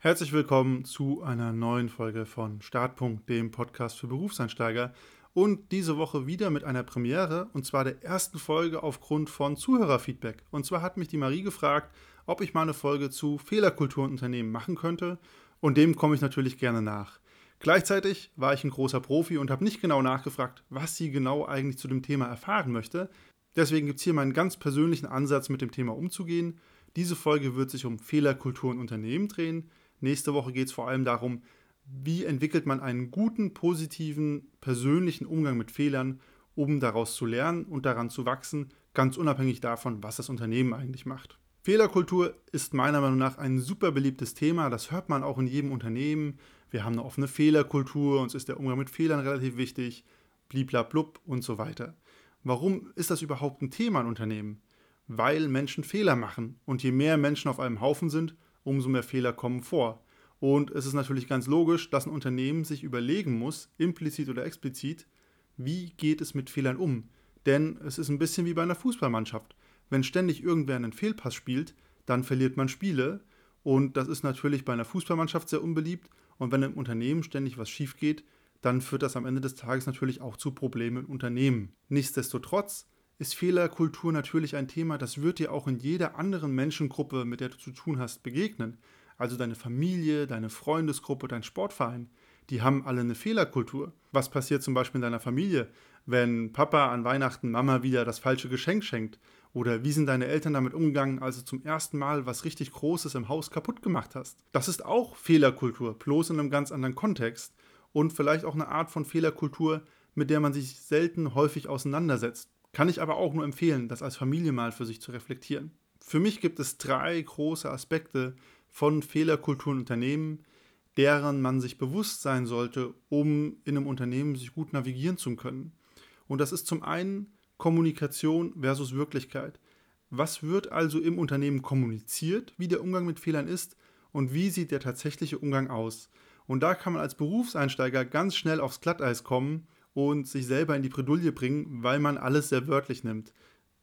Herzlich willkommen zu einer neuen Folge von Startpunkt, dem Podcast für Berufseinsteiger. Und diese Woche wieder mit einer Premiere, und zwar der ersten Folge aufgrund von Zuhörerfeedback. Und zwar hat mich die Marie gefragt, ob ich mal eine Folge zu Fehlerkultur in Unternehmen machen könnte. Und dem komme ich natürlich gerne nach. Gleichzeitig war ich ein großer Profi und habe nicht genau nachgefragt, was sie genau eigentlich zu dem Thema erfahren möchte. Deswegen gibt es hier meinen ganz persönlichen Ansatz, mit dem Thema umzugehen. Diese Folge wird sich um Fehlerkultur in Unternehmen drehen. Nächste Woche geht es vor allem darum, wie entwickelt man einen guten, positiven, persönlichen Umgang mit Fehlern, um daraus zu lernen und daran zu wachsen, ganz unabhängig davon, was das Unternehmen eigentlich macht. Fehlerkultur ist meiner Meinung nach ein super beliebtes Thema. Das hört man auch in jedem Unternehmen. Wir haben eine offene Fehlerkultur, uns ist der Umgang mit Fehlern relativ wichtig, bliblablub und so weiter. Warum ist das überhaupt ein Thema in Unternehmen? Weil Menschen Fehler machen und je mehr Menschen auf einem Haufen sind, umso mehr Fehler kommen vor. Und es ist natürlich ganz logisch, dass ein Unternehmen sich überlegen muss, implizit oder explizit, wie geht es mit Fehlern um. Denn es ist ein bisschen wie bei einer Fußballmannschaft. Wenn ständig irgendwer einen Fehlpass spielt, dann verliert man Spiele. Und das ist natürlich bei einer Fußballmannschaft sehr unbeliebt. Und wenn im Unternehmen ständig was schief geht, dann führt das am Ende des Tages natürlich auch zu Problemen im Unternehmen. Nichtsdestotrotz ist Fehlerkultur natürlich ein Thema, das wird dir auch in jeder anderen Menschengruppe, mit der du zu tun hast, begegnen. Also deine Familie, deine Freundesgruppe, dein Sportverein, die haben alle eine Fehlerkultur. Was passiert zum Beispiel in deiner Familie, wenn Papa an Weihnachten Mama wieder das falsche Geschenk schenkt? Oder wie sind deine Eltern damit umgegangen, als du zum ersten Mal was richtig Großes im Haus kaputt gemacht hast? Das ist auch Fehlerkultur, bloß in einem ganz anderen Kontext. Und vielleicht auch eine Art von Fehlerkultur, mit der man sich selten häufig auseinandersetzt. Kann ich aber auch nur empfehlen, das als Familie mal für sich zu reflektieren. Für mich gibt es drei große Aspekte von Fehlerkulturen Unternehmen, deren man sich bewusst sein sollte, um in einem Unternehmen sich gut navigieren zu können. Und das ist zum einen Kommunikation versus Wirklichkeit. Was wird also im Unternehmen kommuniziert, wie der Umgang mit Fehlern ist und wie sieht der tatsächliche Umgang aus? Und da kann man als Berufseinsteiger ganz schnell aufs Glatteis kommen und sich selber in die Bredouille bringen, weil man alles sehr wörtlich nimmt.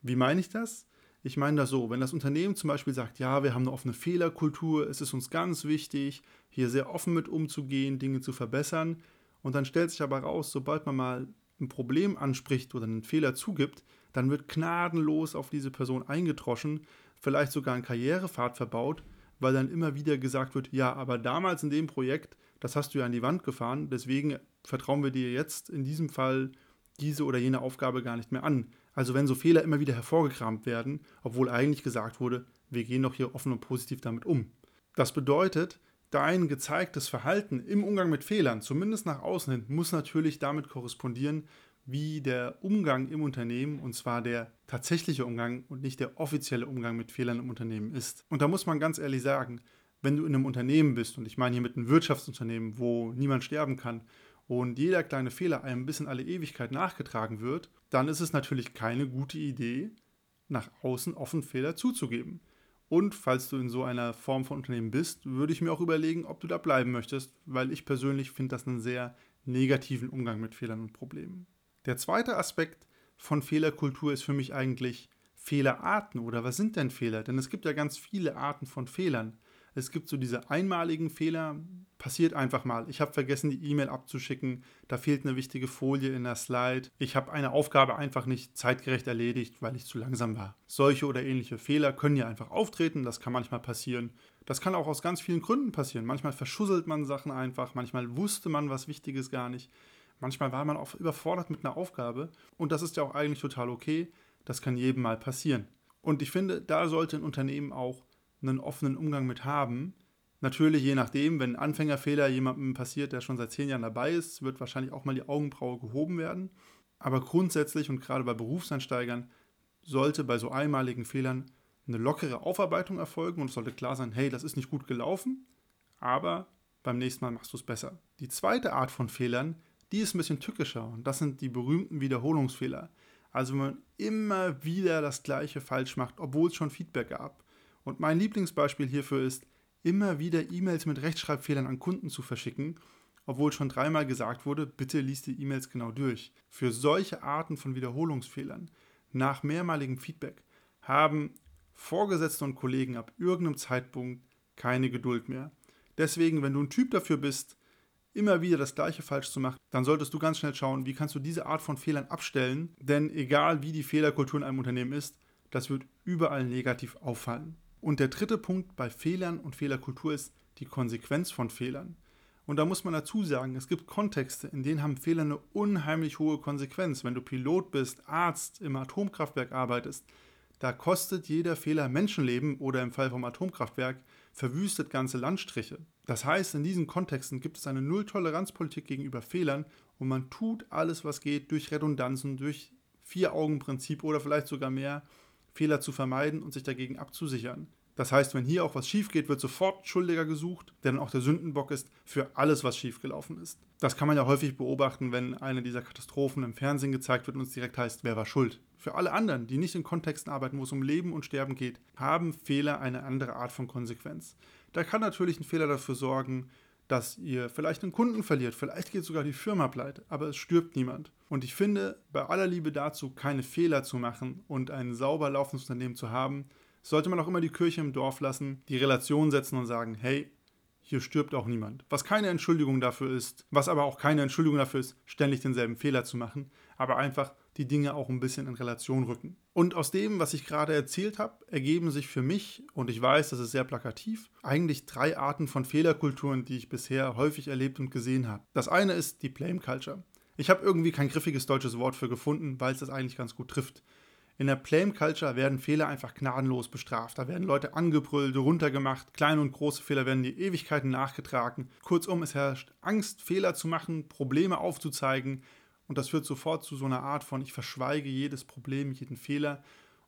Wie meine ich das? Ich meine das so, wenn das Unternehmen zum Beispiel sagt, ja, wir haben eine offene Fehlerkultur, es ist uns ganz wichtig, hier sehr offen mit umzugehen, Dinge zu verbessern, und dann stellt sich aber raus, sobald man mal ein Problem anspricht oder einen Fehler zugibt, dann wird gnadenlos auf diese Person eingetroschen, vielleicht sogar ein Karrierepfad verbaut, weil dann immer wieder gesagt wird, ja, aber damals in dem Projekt, das hast du ja an die Wand gefahren, deswegen vertrauen wir dir jetzt in diesem Fall diese oder jene Aufgabe gar nicht mehr an. Also wenn so Fehler immer wieder hervorgekramt werden, obwohl eigentlich gesagt wurde, wir gehen doch hier offen und positiv damit um. Das bedeutet, dein gezeigtes Verhalten im Umgang mit Fehlern, zumindest nach außen hin, muss natürlich damit korrespondieren, wie der Umgang im Unternehmen, und zwar der tatsächliche Umgang und nicht der offizielle Umgang mit Fehlern im Unternehmen ist. Und da muss man ganz ehrlich sagen, wenn du in einem Unternehmen bist, und ich meine hier mit einem Wirtschaftsunternehmen, wo niemand sterben kann, und jeder kleine Fehler einem bis in alle Ewigkeit nachgetragen wird, dann ist es natürlich keine gute Idee, nach außen offen Fehler zuzugeben. Und falls du in so einer Form von Unternehmen bist, würde ich mir auch überlegen, ob du da bleiben möchtest, weil ich persönlich finde das einen sehr negativen Umgang mit Fehlern und Problemen. Der zweite Aspekt von Fehlerkultur ist für mich eigentlich Fehlerarten oder was sind denn Fehler? Denn es gibt ja ganz viele Arten von Fehlern. Es gibt so diese einmaligen Fehler, passiert einfach mal. Ich habe vergessen, die E-Mail abzuschicken, da fehlt eine wichtige Folie in der Slide. Ich habe eine Aufgabe einfach nicht zeitgerecht erledigt, weil ich zu langsam war. Solche oder ähnliche Fehler können ja einfach auftreten, das kann manchmal passieren. Das kann auch aus ganz vielen Gründen passieren. Manchmal verschusselt man Sachen einfach, manchmal wusste man was Wichtiges gar nicht. Manchmal war man auch überfordert mit einer Aufgabe und das ist ja auch eigentlich total okay. Das kann jedem mal passieren. Und ich finde, da sollte ein Unternehmen auch einen offenen Umgang mit haben. Natürlich, je nachdem, wenn Anfängerfehler jemandem passiert, der schon seit zehn Jahren dabei ist, wird wahrscheinlich auch mal die Augenbraue gehoben werden. Aber grundsätzlich und gerade bei Berufseinsteigern sollte bei so einmaligen Fehlern eine lockere Aufarbeitung erfolgen und es sollte klar sein, hey, das ist nicht gut gelaufen, aber beim nächsten Mal machst du es besser. Die zweite Art von Fehlern, die ist ein bisschen tückischer und das sind die berühmten Wiederholungsfehler. Also wenn man immer wieder das gleiche falsch macht, obwohl es schon Feedback gab. Und mein Lieblingsbeispiel hierfür ist, immer wieder E-Mails mit Rechtschreibfehlern an Kunden zu verschicken, obwohl schon dreimal gesagt wurde, bitte liest die E-Mails genau durch. Für solche Arten von Wiederholungsfehlern nach mehrmaligem Feedback haben Vorgesetzte und Kollegen ab irgendeinem Zeitpunkt keine Geduld mehr. Deswegen, wenn du ein Typ dafür bist, immer wieder das gleiche falsch zu machen, dann solltest du ganz schnell schauen, wie kannst du diese Art von Fehlern abstellen, denn egal wie die Fehlerkultur in einem Unternehmen ist, das wird überall negativ auffallen. Und der dritte Punkt bei Fehlern und Fehlerkultur ist die Konsequenz von Fehlern. Und da muss man dazu sagen, es gibt Kontexte, in denen haben Fehler eine unheimlich hohe Konsequenz. Wenn du Pilot bist, Arzt, im Atomkraftwerk arbeitest, da kostet jeder Fehler Menschenleben oder im Fall vom Atomkraftwerk verwüstet ganze Landstriche. Das heißt, in diesen Kontexten gibt es eine Null-Toleranz-Politik gegenüber Fehlern und man tut alles, was geht, durch Redundanzen, durch Vier-Augen-Prinzip oder vielleicht sogar mehr, Fehler zu vermeiden und sich dagegen abzusichern. Das heißt, wenn hier auch was schief geht, wird sofort Schuldiger gesucht, der dann auch der Sündenbock ist für alles, was schiefgelaufen ist. Das kann man ja häufig beobachten, wenn eine dieser Katastrophen im Fernsehen gezeigt wird und es direkt heißt, wer war schuld. Für alle anderen, die nicht in Kontexten arbeiten, wo es um Leben und Sterben geht, haben Fehler eine andere Art von Konsequenz. Da kann natürlich ein Fehler dafür sorgen, dass ihr vielleicht einen Kunden verliert, vielleicht geht sogar die Firma pleite, aber es stirbt niemand. Und ich finde, bei aller Liebe dazu, keine Fehler zu machen und ein sauber laufendes Unternehmen zu haben, sollte man auch immer die Kirche im Dorf lassen, die Relation setzen und sagen, hey, hier stirbt auch niemand. Was keine Entschuldigung dafür ist, was aber auch keine Entschuldigung dafür ist, ständig denselben Fehler zu machen, aber einfach die Dinge auch ein bisschen in Relation rücken. Und aus dem, was ich gerade erzählt habe, ergeben sich für mich, und ich weiß, das ist sehr plakativ, eigentlich drei Arten von Fehlerkulturen, die ich bisher häufig erlebt und gesehen habe. Das eine ist die Blame Culture. Ich habe irgendwie kein griffiges deutsches Wort für gefunden, weil es das eigentlich ganz gut trifft. In der Blame Culture werden Fehler einfach gnadenlos bestraft. Da werden Leute angebrüllt, runtergemacht, kleine und große Fehler werden die Ewigkeiten nachgetragen. Kurzum, es herrscht Angst, Fehler zu machen, Probleme aufzuzeigen, und das führt sofort zu so einer Art von, ich verschweige jedes Problem, jeden Fehler.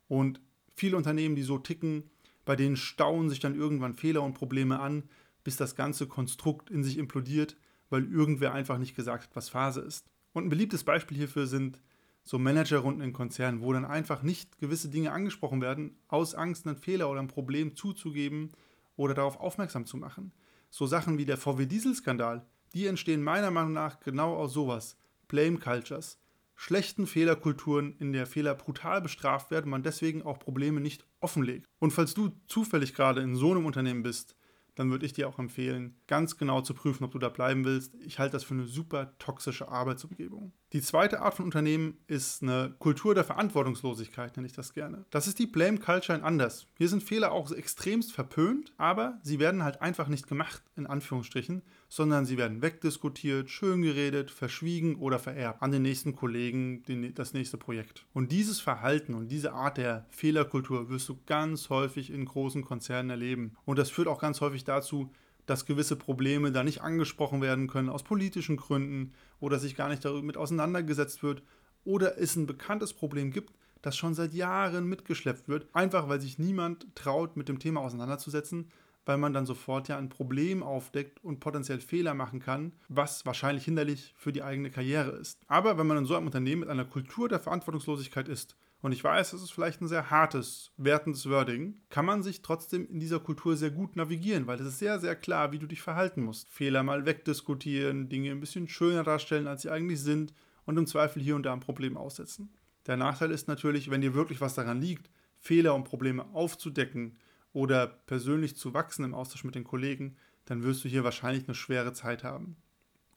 Und viele Unternehmen, die so ticken, bei denen stauen sich dann irgendwann Fehler und Probleme an, bis das ganze Konstrukt in sich implodiert, weil irgendwer einfach nicht gesagt hat, was Phase ist. Und ein beliebtes Beispiel hierfür sind so Managerrunden in Konzernen, wo dann einfach nicht gewisse Dinge angesprochen werden, aus Angst, einen Fehler oder ein Problem zuzugeben oder darauf aufmerksam zu machen. So Sachen wie der VW-Diesel-Skandal, die entstehen meiner Meinung nach genau aus sowas. Blame Cultures, schlechten Fehlerkulturen, in der Fehler brutal bestraft werden, man deswegen auch Probleme nicht offenlegt. Und falls du zufällig gerade in so einem Unternehmen bist, dann würde ich dir auch empfehlen, ganz genau zu prüfen, ob du da bleiben willst. Ich halte das für eine super toxische Arbeitsumgebung. Die zweite Art von Unternehmen ist eine Kultur der Verantwortungslosigkeit, nenne ich das gerne. Das ist die Blame Culture in anders. Hier sind Fehler auch extremst verpönt, aber sie werden halt einfach nicht gemacht, in Anführungsstrichen, sondern sie werden wegdiskutiert, schön geredet, verschwiegen oder vererbt an den nächsten Kollegen, den, das nächste Projekt. Und dieses Verhalten und diese Art der Fehlerkultur wirst du ganz häufig in großen Konzernen erleben. Und das führt auch ganz häufig dazu, dass gewisse Probleme da nicht angesprochen werden können aus politischen Gründen oder sich gar nicht damit auseinandergesetzt wird oder es ein bekanntes Problem gibt, das schon seit Jahren mitgeschleppt wird, einfach weil sich niemand traut, mit dem Thema auseinanderzusetzen, weil man dann sofort ja ein Problem aufdeckt und potenziell Fehler machen kann, was wahrscheinlich hinderlich für die eigene Karriere ist. Aber wenn man in so einem Unternehmen mit einer Kultur der Verantwortungslosigkeit ist, und ich weiß, das ist vielleicht ein sehr hartes, wertendes Wording, kann man sich trotzdem in dieser Kultur sehr gut navigieren, weil es ist sehr, sehr klar, wie du dich verhalten musst. Fehler mal wegdiskutieren, Dinge ein bisschen schöner darstellen, als sie eigentlich sind und im Zweifel hier und da ein Problem aussetzen. Der Nachteil ist natürlich, wenn dir wirklich was daran liegt, Fehler und Probleme aufzudecken oder persönlich zu wachsen im Austausch mit den Kollegen, dann wirst du hier wahrscheinlich eine schwere Zeit haben.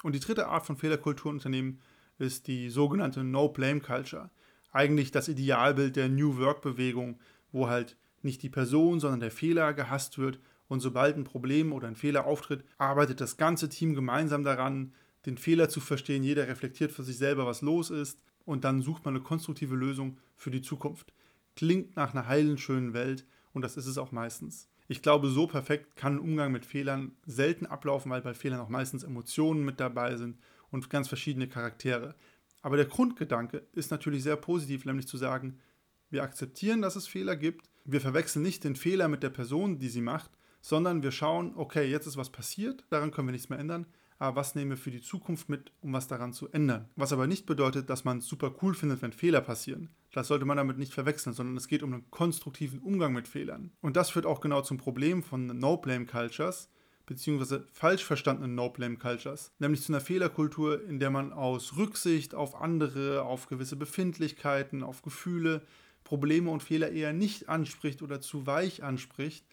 Und die dritte Art von Fehlerkulturunternehmen ist die sogenannte No-Blame-Culture. Eigentlich das Idealbild der New Work-Bewegung, wo halt nicht die Person, sondern der Fehler gehasst wird und sobald ein Problem oder ein Fehler auftritt, arbeitet das ganze Team gemeinsam daran, den Fehler zu verstehen. Jeder reflektiert für sich selber, was los ist und dann sucht man eine konstruktive Lösung für die Zukunft. Klingt nach einer heilen, schönen Welt, und das ist es auch meistens. Ich glaube, so perfekt kann ein Umgang mit Fehlern selten ablaufen, weil bei Fehlern auch meistens Emotionen mit dabei sind und ganz verschiedene Charaktere. Aber der Grundgedanke ist natürlich sehr positiv, nämlich zu sagen, wir akzeptieren, dass es Fehler gibt, wir verwechseln nicht den Fehler mit der Person, die sie macht, sondern wir schauen, okay, jetzt ist was passiert, daran können wir nichts mehr ändern, aber was nehmen wir für die Zukunft mit, um was daran zu ändern. Was aber nicht bedeutet, dass man es super cool findet, wenn Fehler passieren. Das sollte man damit nicht verwechseln, sondern es geht um einen konstruktiven Umgang mit Fehlern. Und das führt auch genau zum Problem von No-Blame-Cultures, beziehungsweise falsch verstandenen No-Blame-Cultures, nämlich zu einer Fehlerkultur, in der man aus Rücksicht auf andere, auf gewisse Befindlichkeiten, auf Gefühle, Probleme und Fehler eher nicht anspricht oder zu weich anspricht,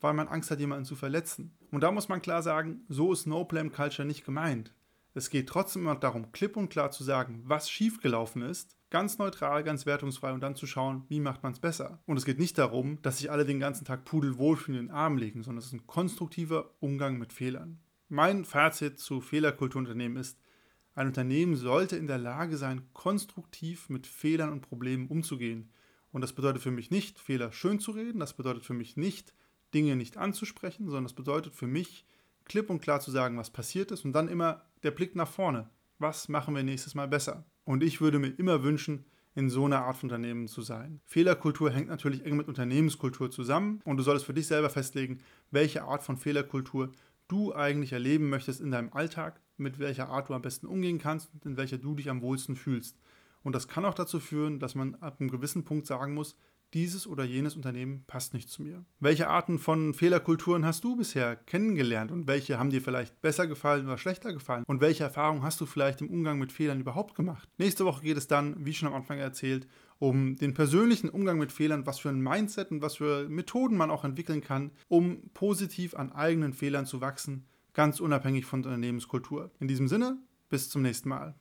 weil man Angst hat, jemanden zu verletzen. Und da muss man klar sagen, so ist No Blame Culture nicht gemeint. Es geht trotzdem immer darum, klipp und klar zu sagen, was schiefgelaufen ist, ganz neutral, ganz wertungsfrei und dann zu schauen, wie macht man es besser. Und es geht nicht darum, dass sich alle den ganzen Tag pudelwohl in den Arm legen, sondern es ist ein konstruktiver Umgang mit Fehlern. Mein Fazit zu Fehlerkulturunternehmen ist, ein Unternehmen sollte in der Lage sein, konstruktiv mit Fehlern und Problemen umzugehen. Und das bedeutet für mich nicht, Fehler schön zu reden, das bedeutet für mich nicht, Dinge nicht anzusprechen, sondern das bedeutet für mich, klipp und klar zu sagen, was passiert ist und dann immer der Blick nach vorne. Was machen wir nächstes Mal besser? Und ich würde mir immer wünschen, in so einer Art von Unternehmen zu sein. Fehlerkultur hängt natürlich eng mit Unternehmenskultur zusammen und du solltest für dich selber festlegen, welche Art von Fehlerkultur du eigentlich erleben möchtest in deinem Alltag, mit welcher Art du am besten umgehen kannst und in welcher du dich am wohlsten fühlst. Und das kann auch dazu führen, dass man ab einem gewissen Punkt sagen muss, dieses oder jenes Unternehmen passt nicht zu mir. Welche Arten von Fehlerkulturen hast du bisher kennengelernt und welche haben dir vielleicht besser gefallen oder schlechter gefallen und welche Erfahrungen hast du vielleicht im Umgang mit Fehlern überhaupt gemacht? Nächste Woche geht es dann, wie schon am Anfang erzählt, um den persönlichen Umgang mit Fehlern, was für ein Mindset und was für Methoden man auch entwickeln kann, um positiv an eigenen Fehlern zu wachsen, ganz unabhängig von der Unternehmenskultur. In diesem Sinne, bis zum nächsten Mal.